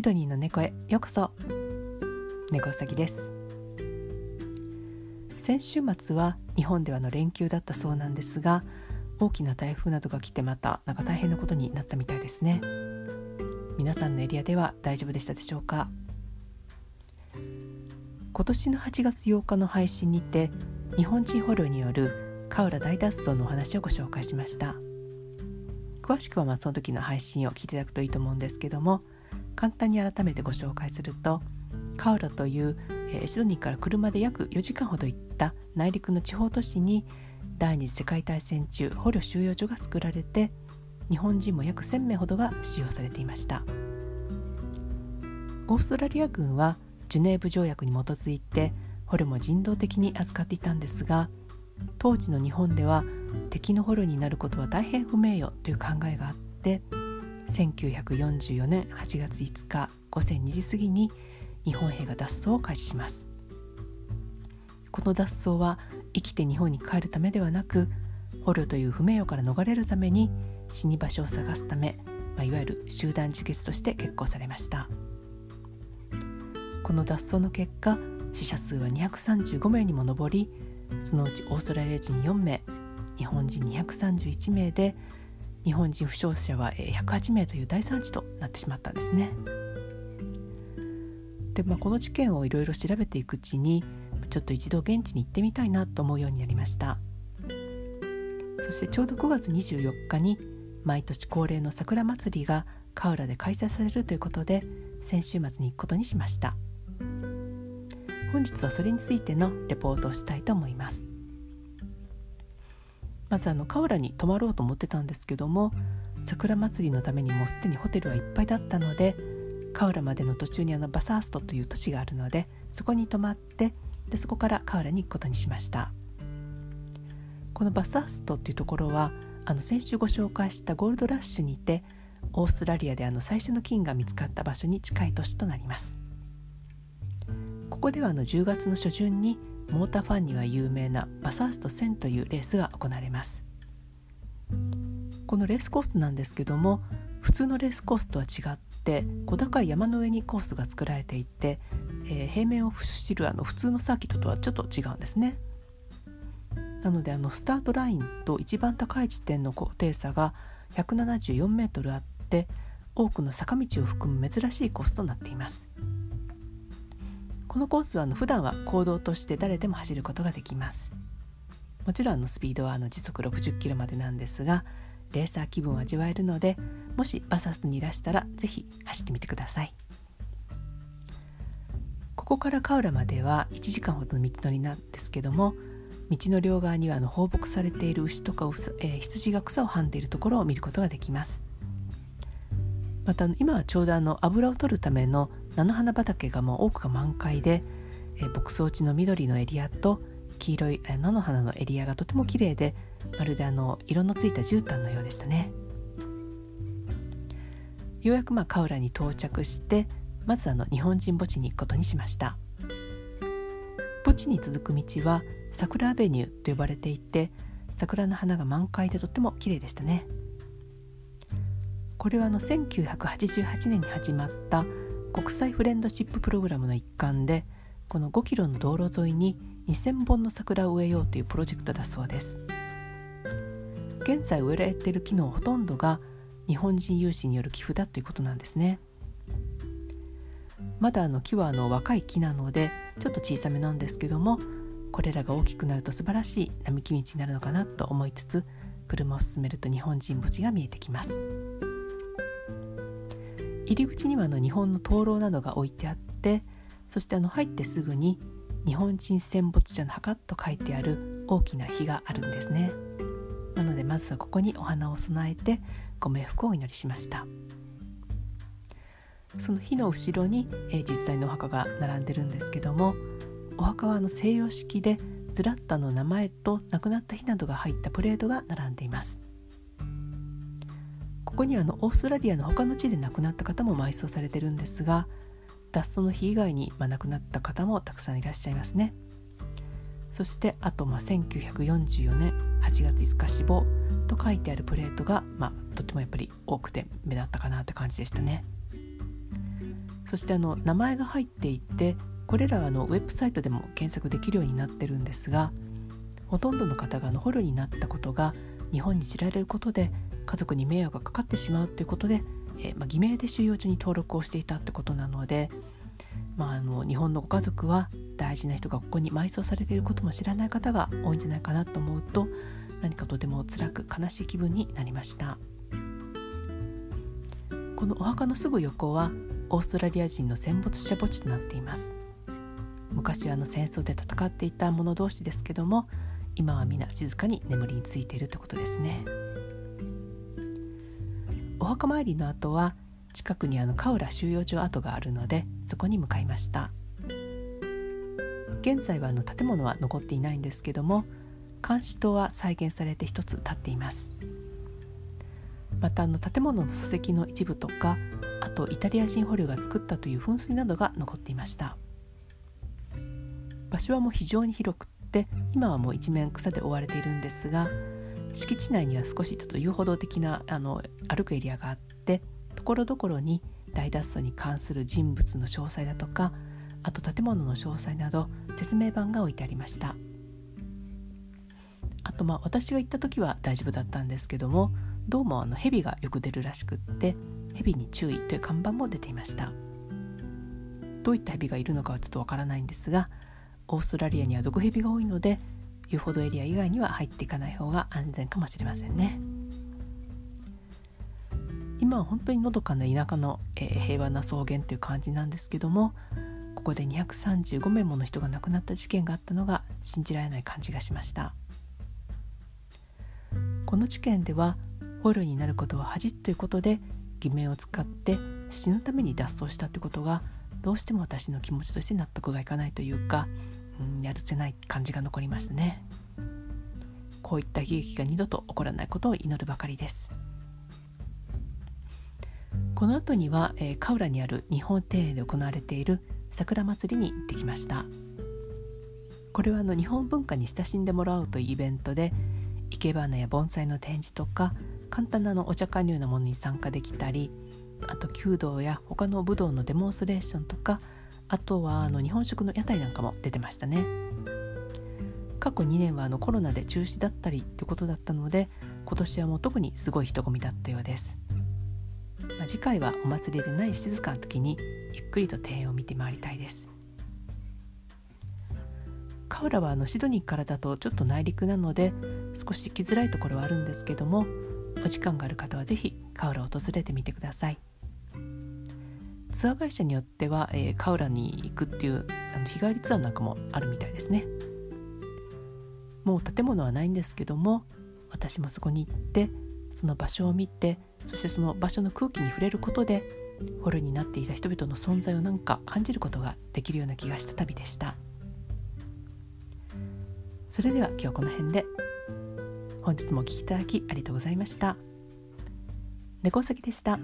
シドニーの猫へようこそ。猫うさぎです。先週末は日本ではの連休だったそうなんですが大きな台風などが来てまたなんか大変なことになったみたいですね。皆さんのエリアでは大丈夫でしたでしょうか？今年の8月8日の配信にて日本人捕虜によるカウラ大脱走のお話をご紹介しました。詳しくはまあその時の配信を聞いていただくといいと思うんですけども簡単に改めてご紹介するとカウラという、えー、シドニーから車で約4時間ほど行った内陸の地方都市に第二次世界大戦中捕虜収容所が作られて日本人も約1000名ほどが収容されていました。オーストラリア軍はジュネーブ条約に基づいて捕虜も人道的に扱っていたんですが当時の日本では敵の捕虜になることは大変不名誉という考えがあって1944年8月5日午前2時過ぎに日本兵が脱走を開始します。この脱走は生きて日本に帰るためではなく捕虜という不名誉から逃れるために死に場所を探すため、まあ、いわゆる集団自決として決行されました。この脱走の結果死者数は235名にも上りそのうちオーストラリア人4名日本人231名で日本人負傷者は108名という大惨事となってしまったんですね。で、まあ、この事件をいろいろ調べていくうちにちょっと一度現地に行ってみたいなと思うようになりました。そしてちょうど5月24日に毎年恒例の桜祭りがカウラで開催されるということで先週末に行くことにしました。本日はそれについてのレポートをしたいと思います。まずあのカウラに泊まろうと思ってたんですけども桜祭りのためにもうすでにホテルはいっぱいだったのでカウラまでの途中にあのバサーストという都市があるのでそこに泊まってでそこからカウラに行くことにしました。このバサーストっていうところはあの先週ご紹介したゴールドラッシュにてオーストラリアであの最初の金が見つかった場所に近い都市となります。ここではあの10月の初旬にモーターファンには有名なバサースト1000というレースが行われます。このレースコースなんですけども普通のレースコースとは違って小高い山の上にコースが作られていて、えー、平面を走るあの普通のサーキットとはちょっと違うんですね。なのであのスタートラインと一番高い地点の高低差が174メートルあって多くの坂道を含む珍しいコースとなっています。このコースはあの普段は公道として誰でも走ることができます。もちろんあのスピードはあの時速60キロまでなんですがレーサー気分を味わえるのでもしバサスにいらしたら是非走ってみてください。ここからカウラまでは1時間ほどの道のりなんですけども道の両側にはあの放牧されている牛とか、えー、羊が草をはんでいるところを見ることができます。また今はちょうどあの油を取るための菜の花畑がもう多くが満開で、え、牧草地の緑のエリアと黄色い菜の花のエリアがとても綺麗でまるであの色のついた絨毯のようでしたね。ようやくまあカウラに到着してまずあの日本人墓地に行くことにしました。墓地に続く道は桜アベニューと呼ばれていて桜の花が満開でとっても綺麗でしたね。これはあの1988年に始まった国際フレンドシッププログラムの一環でこの5キロの道路沿いに2000本の桜を植えようというプロジェクトだそうです。現在植えられている木のほとんどが日本人有志による寄付だということなんですね。まだあの木はあの若い木なのでちょっと小さめなんですけどもこれらが大きくなると素晴らしい並木道になるのかなと思いつつ車を進めると日本人墓地が見えてきます。入り口にはあの日本の灯籠などが置いてあってそしてあの入ってすぐに日本人戦没者の墓と書いてある大きな碑があるんですね。なのでまずはここにお花を供えてご冥福をお祈りしました。その碑の後ろに、えー、実際のお墓が並んでるんですけどもお墓はあの西洋式でずらっとの名前と亡くなった日などが入ったプレートが並んでいます。ここにはのオーストラリアの他の地で亡くなった方も埋葬されてるんですが脱走の日以外に、まあ、亡くなった方もたくさんいらっしゃいますね。そしてあと、まあ、1944年8月5日死亡と書いてあるプレートが、まあ、とてもやっぱり多くて目立ったかなって感じでしたね。そしてあの名前が入っていてこれらはのウェブサイトでも検索できるようになってるんですがほとんどの方がの捕虜になったことが日本に知られることで家族に迷惑がかかってしまうということで、えー、まあ、偽名で収容所に登録をしていたってことなので、まあ、あの日本のご家族は大事な人がここに埋葬されていることも知らない方が多いんじゃないかなと思うと何かとても辛く悲しい気分になりました。このお墓のすぐ横はオーストラリア人の戦没者墓地となっています。昔はあの戦争で戦っていた者同士ですけども今は皆静かに眠りについているということですね。お墓参りの後は近くにあのカウラ収容所跡があるのでそこに向かいました。現在はあの建物は残っていないんですけども監視塔は再現されて一つ立っています。またあの建物の礎石の一部とかあとイタリア人捕虜が作ったという噴水などが残っていました。場所はもう非常に広くって今はもう一面草で覆われているんですが敷地内には少しちょっと遊歩道的なあの歩くエリアがあってところどころに大脱走に関する人物の詳細だとかあと建物の詳細など説明板が置いてありました。あとまあ私が行った時は大丈夫だったんですけどもどうもあの蛇がよく出るらしくって蛇に注意という看板も出ていました。どういった蛇がいるのかはちょっとわからないんですがオーストラリアには毒蛇が多いので遊歩道エリア以外には入っていかない方が安全かもしれませんね。今は本当にのどかな田舎の、えー、平和な草原という感じなんですけどもここで235名もの人が亡くなった事件があったのが信じられない感じがしました。この事件では捕虜になることは恥ということで偽名を使って死ぬために脱走したということがどうしても私の気持ちとして納得がいかないというか、やるせない感じが残りましたね。こういった悲劇が二度と起こらないことを祈るばかりです。この後には、えー、カウラにある日本庭園で行われている桜祭りに行ってきました。これはあの日本文化に親しんでもらおうというイベントで生け花や盆栽の展示とか簡単なのお茶会のようなものに参加できたりあと弓道や他の武道のデモンストレーションとかあとはあの日本食の屋台なんかも出てましたね。過去2年はあのコロナで中止だったりってことだったので今年はもう特にすごい人混みだったようです、まあ、次回はお祭りでない静かな時にゆっくりと庭園を見て回りたいです。カウラはあのシドニーからだとちょっと内陸なので少し行きづらいところはあるんですけどもお時間がある方は是非カウラを訪れてみてください。ツアー会社によっては、えー、カウラに行くっていうあの日帰りツアーなんかもあるみたいですね。もう建物はないんですけども私もそこに行ってその場所を見てそしてその場所の空気に触れることで捕虜になっていた人々の存在をなんか感じることができるような気がした旅でした。それでは今日はこの辺で本日もお聴きいただきありがとうございました。猫崎でした。